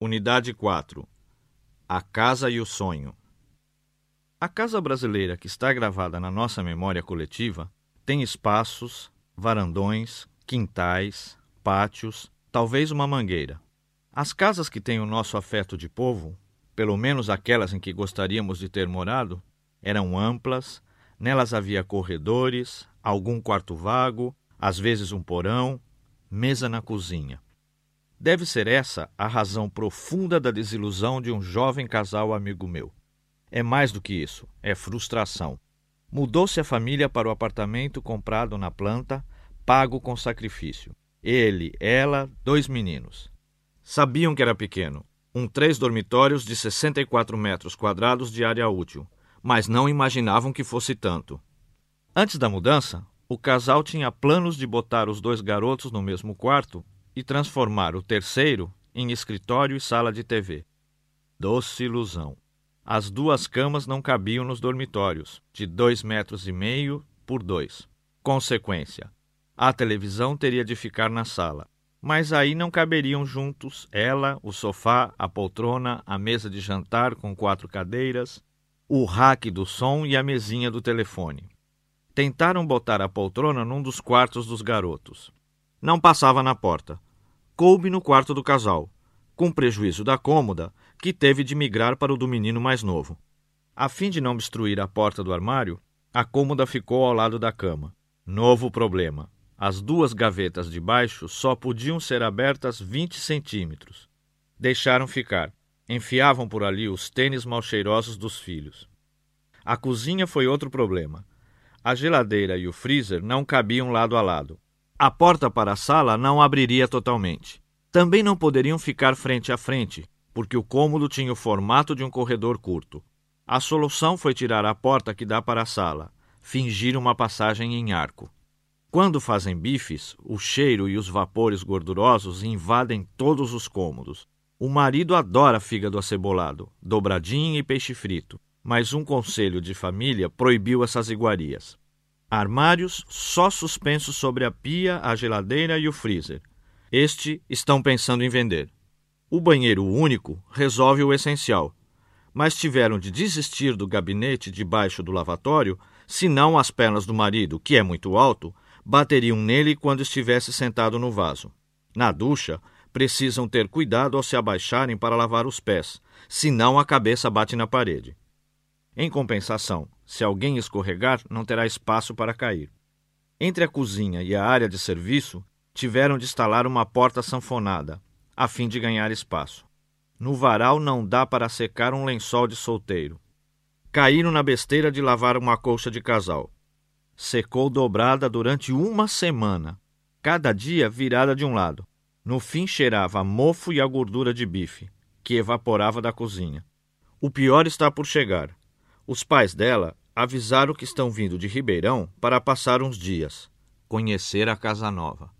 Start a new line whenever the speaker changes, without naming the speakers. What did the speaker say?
Unidade 4 A Casa e o Sonho A casa brasileira que está gravada na nossa memória coletiva tem espaços, varandões, quintais, pátios, talvez uma mangueira. As casas que têm o nosso afeto de povo, pelo menos aquelas em que gostaríamos de ter morado, eram amplas, nelas havia corredores, algum quarto vago, às vezes um porão, mesa na cozinha. Deve ser essa a razão profunda da desilusão de um jovem casal amigo meu. É mais do que isso, é frustração. Mudou-se a família para o apartamento comprado na planta, pago com sacrifício. Ele, ela, dois meninos. Sabiam que era pequeno, um três dormitórios de 64 metros quadrados de área útil, mas não imaginavam que fosse tanto. Antes da mudança, o casal tinha planos de botar os dois garotos no mesmo quarto e transformar o terceiro em escritório e sala de TV. Doce ilusão. As duas camas não cabiam nos dormitórios, de dois metros e meio por dois. Consequência: a televisão teria de ficar na sala. Mas aí não caberiam juntos ela, o sofá, a poltrona, a mesa de jantar com quatro cadeiras, o rack do som e a mesinha do telefone. Tentaram botar a poltrona num dos quartos dos garotos. Não passava na porta coube no quarto do casal, com prejuízo da cômoda, que teve de migrar para o do menino mais novo. A fim de não obstruir a porta do armário, a cômoda ficou ao lado da cama. Novo problema: as duas gavetas de baixo só podiam ser abertas 20 centímetros. Deixaram ficar. Enfiavam por ali os tênis mal cheirosos dos filhos. A cozinha foi outro problema. A geladeira e o freezer não cabiam lado a lado. A porta para a sala não abriria totalmente. Também não poderiam ficar frente a frente, porque o cômodo tinha o formato de um corredor curto. A solução foi tirar a porta que dá para a sala, fingir uma passagem em arco. Quando fazem bifes, o cheiro e os vapores gordurosos invadem todos os cômodos. O marido adora fígado acebolado, dobradinho e peixe frito, mas um conselho de família proibiu essas iguarias. Armários só suspensos sobre a pia, a geladeira e o freezer. Este estão pensando em vender. O banheiro único resolve o essencial, mas tiveram de desistir do gabinete debaixo do lavatório, senão as pernas do marido, que é muito alto, bateriam nele quando estivesse sentado no vaso. Na ducha, precisam ter cuidado ao se abaixarem para lavar os pés, senão a cabeça bate na parede. Em compensação, se alguém escorregar, não terá espaço para cair. Entre a cozinha e a área de serviço, tiveram de instalar uma porta sanfonada, a fim de ganhar espaço. No varal não dá para secar um lençol de solteiro. Caíram na besteira de lavar uma colcha de casal. Secou dobrada durante uma semana, cada dia virada de um lado. No fim cheirava a mofo e a gordura de bife, que evaporava da cozinha. O pior está por chegar. Os pais dela avisaram que estão vindo de Ribeirão para passar uns dias, conhecer a casa nova.